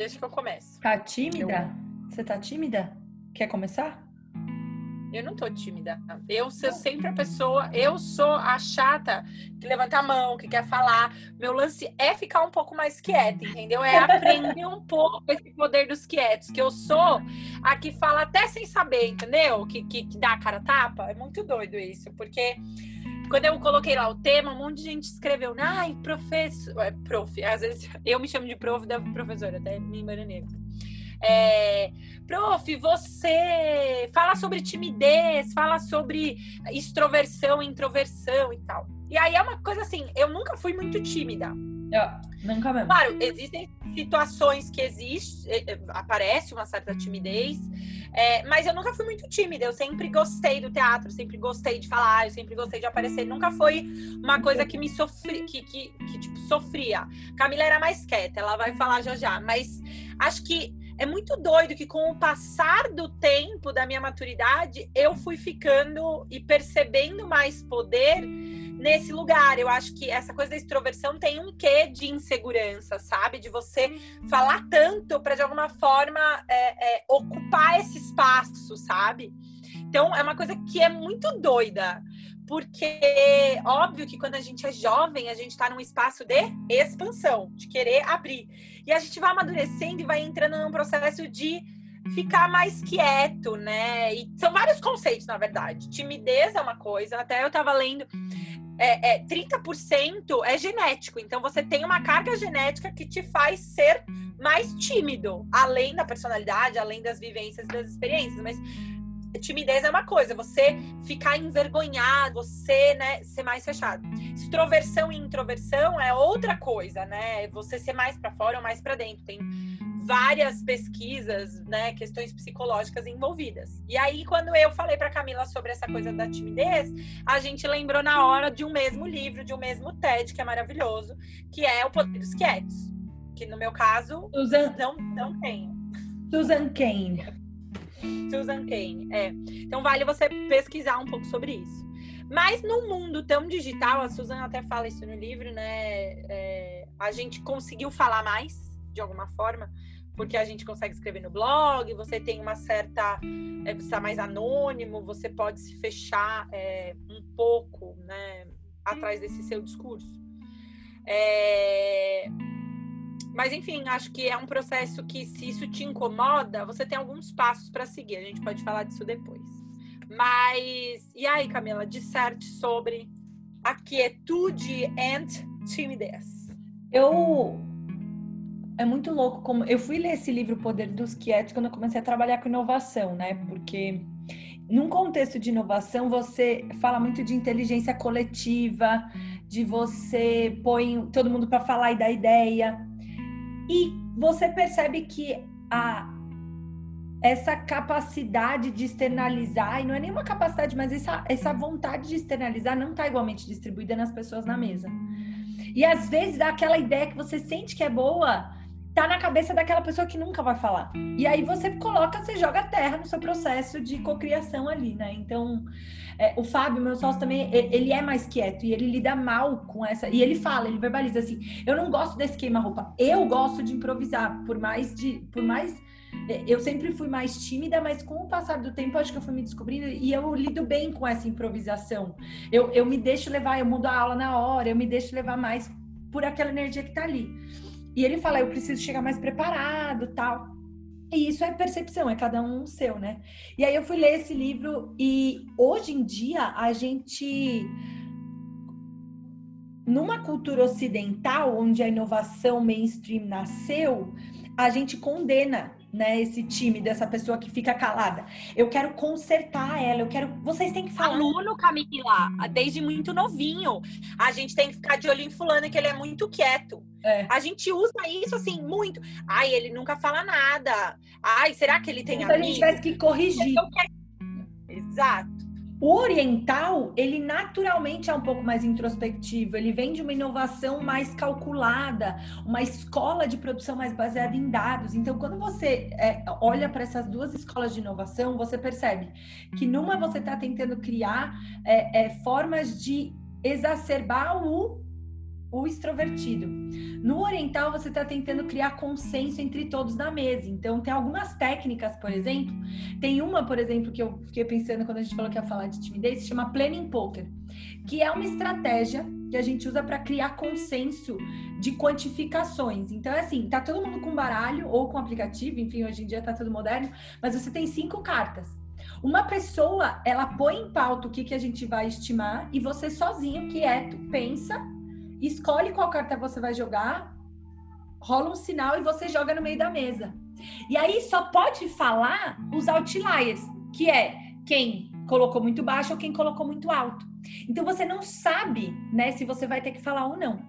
Deixa que eu começo. Tá tímida? Eu... Você tá tímida? Quer começar? Eu não tô tímida. Eu sou sempre a pessoa, eu sou a chata que levanta a mão, que quer falar. Meu lance é ficar um pouco mais quieta, entendeu? É aprender um pouco esse poder dos quietos, que eu sou a que fala até sem saber, entendeu? Que, que, que dá a cara tapa. É muito doido isso, porque quando eu coloquei lá o tema, um monte de gente escreveu, ai, professor, é, prof, às vezes eu me chamo de prof da professora, até me embaranei. É, prof, você fala sobre timidez, fala sobre extroversão, introversão e tal. E aí é uma coisa assim, eu nunca fui muito tímida. Eu, nunca mesmo. Claro, existem situações que existe, é, é, aparece uma certa timidez, é, mas eu nunca fui muito tímida. Eu sempre gostei do teatro, sempre gostei de falar, eu sempre gostei de aparecer. Nunca foi uma coisa que me sofri, que, que, que tipo, sofria. Camila era mais quieta, ela vai falar já já, mas acho que é muito doido que com o passar do tempo da minha maturidade, eu fui ficando e percebendo mais poder nesse lugar. Eu acho que essa coisa da extroversão tem um quê de insegurança, sabe? De você falar tanto para de alguma forma é, é, ocupar esse espaço, sabe? Então é uma coisa que é muito doida. Porque, óbvio que quando a gente é jovem, a gente está num espaço de expansão, de querer abrir. E a gente vai amadurecendo e vai entrando num processo de ficar mais quieto, né? E são vários conceitos, na verdade. Timidez é uma coisa, até eu estava lendo. É, é, 30% é genético, então você tem uma carga genética que te faz ser mais tímido, além da personalidade, além das vivências, das experiências. Mas timidez é uma coisa, você ficar envergonhado, você, né, ser mais fechado. Extroversão e introversão é outra coisa, né? Você ser mais para fora ou mais para dentro. Tem várias pesquisas, né, questões psicológicas envolvidas. E aí quando eu falei para Camila sobre essa coisa da timidez, a gente lembrou na hora de um mesmo livro, de um mesmo TED, que é maravilhoso, que é O Poder dos Quietos, que no meu caso Susan... não não tenho. Susan Kane. Susan Kane, é. Então vale você pesquisar um pouco sobre isso. Mas no mundo tão digital, a Susan até fala isso no livro, né? É, a gente conseguiu falar mais, de alguma forma, porque a gente consegue escrever no blog, você tem uma certa. É, você está mais anônimo, você pode se fechar é, um pouco, né? Atrás desse seu discurso. É, mas enfim, acho que é um processo que, se isso te incomoda, você tem alguns passos para seguir. A gente pode falar disso depois. Mas e aí, Camila, disserte sobre a quietude and timidez. Eu é muito louco como eu fui ler esse livro Poder dos Quietos quando eu comecei a trabalhar com inovação, né? Porque num contexto de inovação, você fala muito de inteligência coletiva, de você põe todo mundo para falar e dar ideia. E você percebe que a, essa capacidade de externalizar, e não é nenhuma capacidade, mas essa, essa vontade de externalizar não está igualmente distribuída nas pessoas na mesa. E às vezes aquela ideia que você sente que é boa tá na cabeça daquela pessoa que nunca vai falar. E aí você coloca, você joga terra no seu processo de cocriação ali, né? Então, é, o Fábio, meu sócio também, ele é mais quieto e ele lida mal com essa. E ele fala, ele verbaliza assim: eu não gosto desse queima-roupa, eu gosto de improvisar, por mais de. Por mais é, eu sempre fui mais tímida, mas com o passar do tempo, acho que eu fui me descobrindo e eu lido bem com essa improvisação. Eu, eu me deixo levar, eu mudo a aula na hora, eu me deixo levar mais por aquela energia que tá ali. E ele fala, eu preciso chegar mais preparado, tal. E isso é percepção, é cada um o seu, né? E aí eu fui ler esse livro e hoje em dia a gente numa cultura ocidental onde a inovação mainstream nasceu, a gente condena né, esse time dessa pessoa que fica calada. Eu quero consertar ela, eu quero. Vocês têm que falar. Aluno, Camila, desde muito novinho. A gente tem que ficar de olho em fulano, que ele é muito quieto. É. A gente usa isso assim, muito. Ai, ele nunca fala nada. Ai, será que ele tem Como se a gente tivesse que corrigir. Exato. O oriental, ele naturalmente é um pouco mais introspectivo, ele vem de uma inovação mais calculada, uma escola de produção mais baseada em dados. Então, quando você é, olha para essas duas escolas de inovação, você percebe que numa você está tentando criar é, é, formas de exacerbar o o extrovertido. No oriental, você está tentando criar consenso entre todos na mesa. Então, tem algumas técnicas, por exemplo. Tem uma, por exemplo, que eu fiquei pensando quando a gente falou que ia falar de timidez, se chama Planning Poker, que é uma estratégia que a gente usa para criar consenso de quantificações. Então, é assim, tá todo mundo com baralho ou com aplicativo, enfim, hoje em dia tá tudo moderno, mas você tem cinco cartas. Uma pessoa, ela põe em pauta o que, que a gente vai estimar e você sozinho, quieto, pensa escolhe qual carta você vai jogar, rola um sinal e você joga no meio da mesa. E aí só pode falar os outliers, que é quem colocou muito baixo ou quem colocou muito alto. Então você não sabe, né, se você vai ter que falar ou não.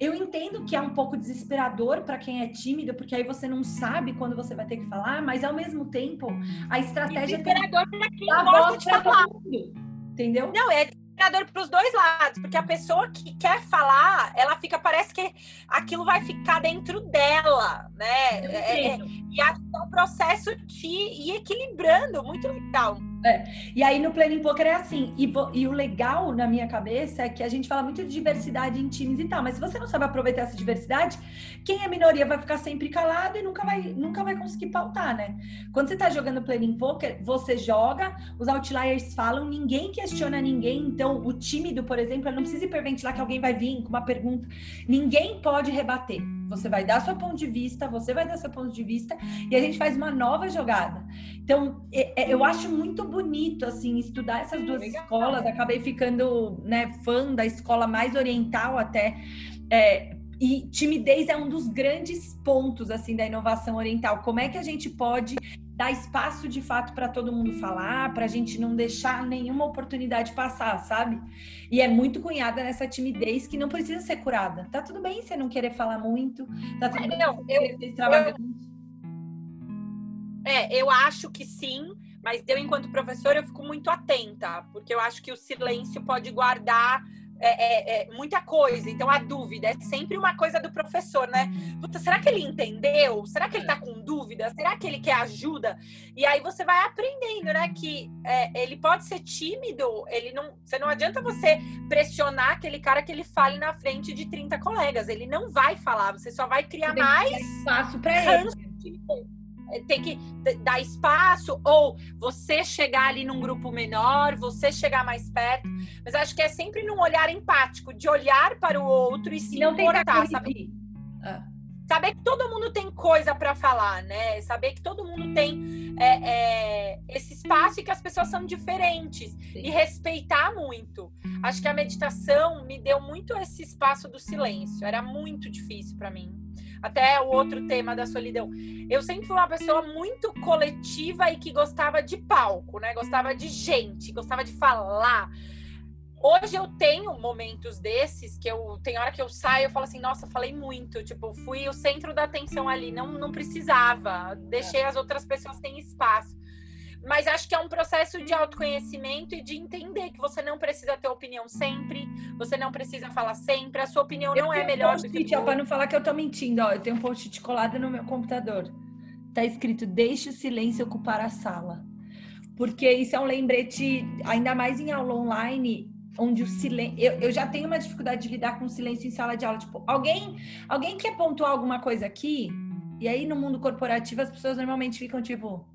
Eu entendo que é um pouco desesperador para quem é tímido, porque aí você não sabe quando você vai ter que falar, mas ao mesmo tempo a estratégia desesperador para quem gosta de falar. Mundo, entendeu? Não, é desesperador para os dois lados, porque a pessoa que quer falar, ela fica, parece que aquilo vai ficar dentro dela, né? É, é, e é um processo de ir equilibrando, muito legal. É. E aí no Planning Poker é assim. E, e, o legal na minha cabeça é que a gente fala muito de diversidade em times e tal, mas se você não sabe aproveitar essa diversidade, quem é minoria vai ficar sempre calado e nunca vai, nunca vai conseguir pautar, né? Quando você tá jogando Planning Poker, você joga, os outliers falam, ninguém questiona ninguém. Então, o tímido, por exemplo, não precisa hiperventilar que alguém vai vir com uma pergunta. Ninguém pode rebater. Você vai dar seu ponto de vista, você vai dar seu ponto de vista e a gente faz uma nova jogada. Então, eu acho muito bonito assim estudar essas duas Legal. escolas. Acabei ficando né, fã da escola mais oriental até. É, e timidez é um dos grandes pontos assim da inovação oriental. Como é que a gente pode dar espaço de fato para todo mundo falar, para a gente não deixar nenhuma oportunidade passar, sabe? E é muito cunhada nessa timidez que não precisa ser curada. Tá tudo bem você não querer falar muito, tá tudo bem não, eu, ser extravagante. Eu, é, eu acho que sim, mas eu, enquanto professora, eu fico muito atenta, porque eu acho que o silêncio pode guardar é, é, é, muita coisa. Então a dúvida é sempre uma coisa do professor, né? Puta, será que ele entendeu? Será que ele tá com dúvida? Será que ele quer ajuda? E aí você vai aprendendo, né? Que é, ele pode ser tímido, ele não. Você não adianta você pressionar aquele cara que ele fale na frente de 30 colegas. Ele não vai falar, você só vai criar mais espaço para ele tem que dar espaço, ou você chegar ali num grupo menor, você chegar mais perto. Mas acho que é sempre num olhar empático, de olhar para o outro e se não importar, sabe? Ah. Saber que todo mundo tem coisa para falar, né? Saber que todo mundo tem é, é, esse espaço e que as pessoas são diferentes. Sim. E respeitar muito. Acho que a meditação me deu muito esse espaço do silêncio. Era muito difícil para mim até o outro tema da solidão. Eu sempre fui uma pessoa muito coletiva e que gostava de palco, né? Gostava de gente, gostava de falar. Hoje eu tenho momentos desses que eu tem hora que eu saio, eu falo assim, nossa, falei muito, tipo, fui o centro da atenção ali, não não precisava, deixei as outras pessoas sem espaço. Mas acho que é um processo de autoconhecimento e de entender que você não precisa ter opinião sempre, você não precisa falar sempre, a sua opinião eu não é melhor do que. Para não falar que eu tô mentindo, ó, eu tenho um post-it colado no meu computador. Tá escrito: deixe o silêncio ocupar a sala. Porque isso é um lembrete, ainda mais em aula online, onde o silêncio. Eu, eu, já tenho uma dificuldade de lidar com o silêncio em sala de aula. Tipo, alguém, alguém quer pontuar alguma coisa aqui? E aí, no mundo corporativo, as pessoas normalmente ficam tipo.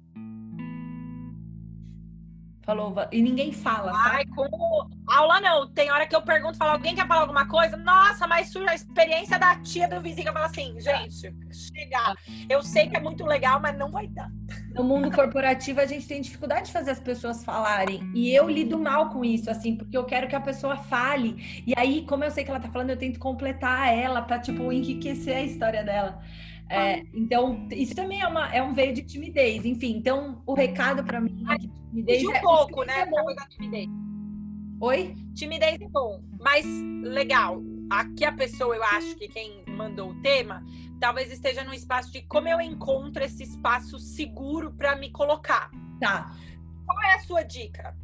Falou, e ninguém fala. Ai, como aula não. Tem hora que eu pergunto, fala, alguém quer falar alguma coisa? Nossa, mas surge a experiência da tia do vizinho que fala assim, gente, chegar. Eu sei que é muito legal, mas não vai dar. No mundo corporativo, a gente tem dificuldade de fazer as pessoas falarem. E eu lido mal com isso, assim, porque eu quero que a pessoa fale. E aí, como eu sei que ela tá falando, eu tento completar ela pra, tipo, enriquecer a história dela. É, então, isso também é, uma, é um veio de timidez. Enfim, então o recado para mim é que timidez. um é, pouco, né? É bom. timidez. Oi? Timidez é bom, mas legal. Aqui a pessoa, eu acho que quem mandou o tema, talvez esteja num espaço de como eu encontro esse espaço seguro para me colocar. Tá. Qual é a sua dica?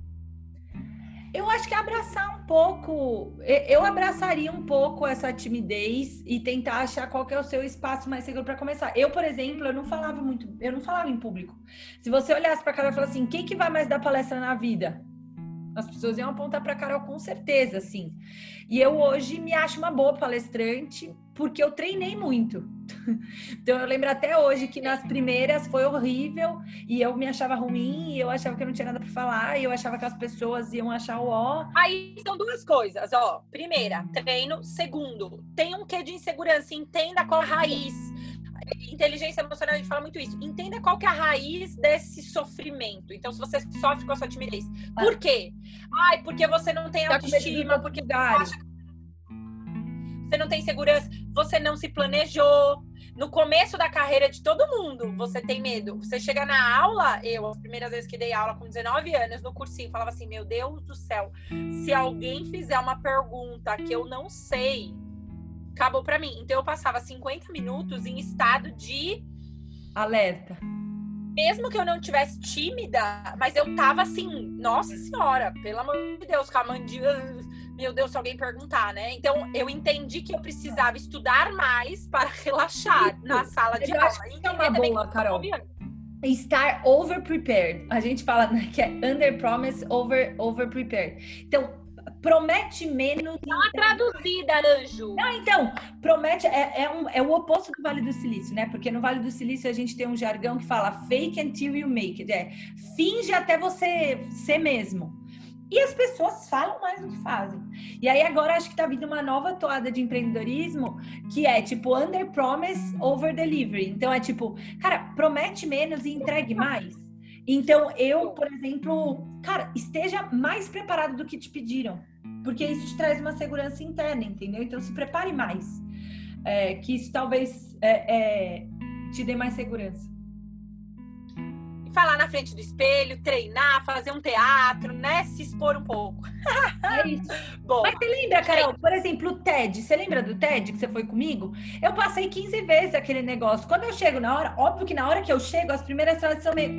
Eu acho que abraçar um pouco, eu abraçaria um pouco essa timidez e tentar achar qual é o seu espaço mais seguro para começar. Eu, por exemplo, eu não falava muito, eu não falava em público. Se você olhasse para cada e falasse assim, quem que vai mais dar palestra na vida? As pessoas iam apontar para Carol com certeza, assim. E eu hoje me acho uma boa palestrante porque eu treinei muito. Então eu lembro até hoje que nas primeiras foi horrível e eu me achava ruim, e eu achava que eu não tinha nada para falar, e eu achava que as pessoas iam achar o ó. Aí são duas coisas, ó. Primeira, treino. Segundo, tem um quê de insegurança, entenda qual a raiz inteligência emocional, a gente fala muito isso. Entenda qual que é a raiz desse sofrimento. Então, se você sofre com a sua timidez. Por quê? Ai, porque você não tem tá autoestima, porque você acha você não tem segurança, você não se planejou. No começo da carreira de todo mundo, você tem medo. Você chega na aula, eu, as primeiras vezes que dei aula com 19 anos, no cursinho, falava assim: Meu Deus do céu, se alguém fizer uma pergunta que eu não sei, acabou para mim. Então eu passava 50 minutos em estado de alerta. Mesmo que eu não tivesse tímida, mas eu tava assim, nossa senhora, pelo amor de Deus, com a mandíbula, meu Deus, se alguém perguntar, né? Então eu entendi que eu precisava estudar mais para relaxar na sala de eu aula. Acho que é uma boa, Carol. Estar over prepared. A gente fala né, que é under promise, over over prepared. Então, promete menos. Dá uma traduzida, Anjo. Não, então, promete, é, é, um, é o oposto do Vale do Silício, né? Porque no Vale do Silício a gente tem um jargão que fala fake until you make it. É, finge até você ser mesmo. E as pessoas falam mais do que fazem. E aí agora acho que tá vindo uma nova toada de empreendedorismo que é tipo under promise, over delivery. Então é tipo, cara, promete menos e entregue mais. Então eu, por exemplo, cara, esteja mais preparado do que te pediram porque isso te traz uma segurança interna, entendeu? Então se prepare mais, é, que isso talvez é, é, te dê mais segurança. Falar na frente do espelho, treinar, fazer um teatro, né? Se expor um pouco. É isso. Bom, Mas você lembra, Carol, por exemplo, o TED? Você lembra do TED que você foi comigo? Eu passei 15 vezes aquele negócio. Quando eu chego na hora, óbvio que na hora que eu chego, as primeiras frases são meio.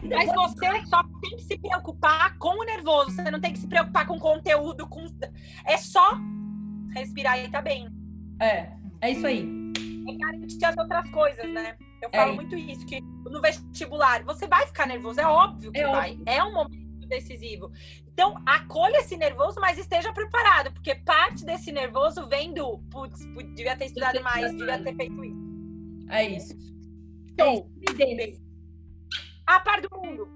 Mas você só tem que se preocupar com o nervoso. Você não tem que se preocupar com o conteúdo. Com... É só respirar e tá bem. É, é isso aí. É garantir as outras coisas, né? Eu falo é muito isso, que no vestibular você vai ficar nervoso, é óbvio que é vai. Óbvio. É um momento decisivo. Então, acolha esse nervoso, mas esteja preparado, porque parte desse nervoso vem do putz, devia ter estudado mais, devia ter feito isso. É isso. Então, a par do mundo.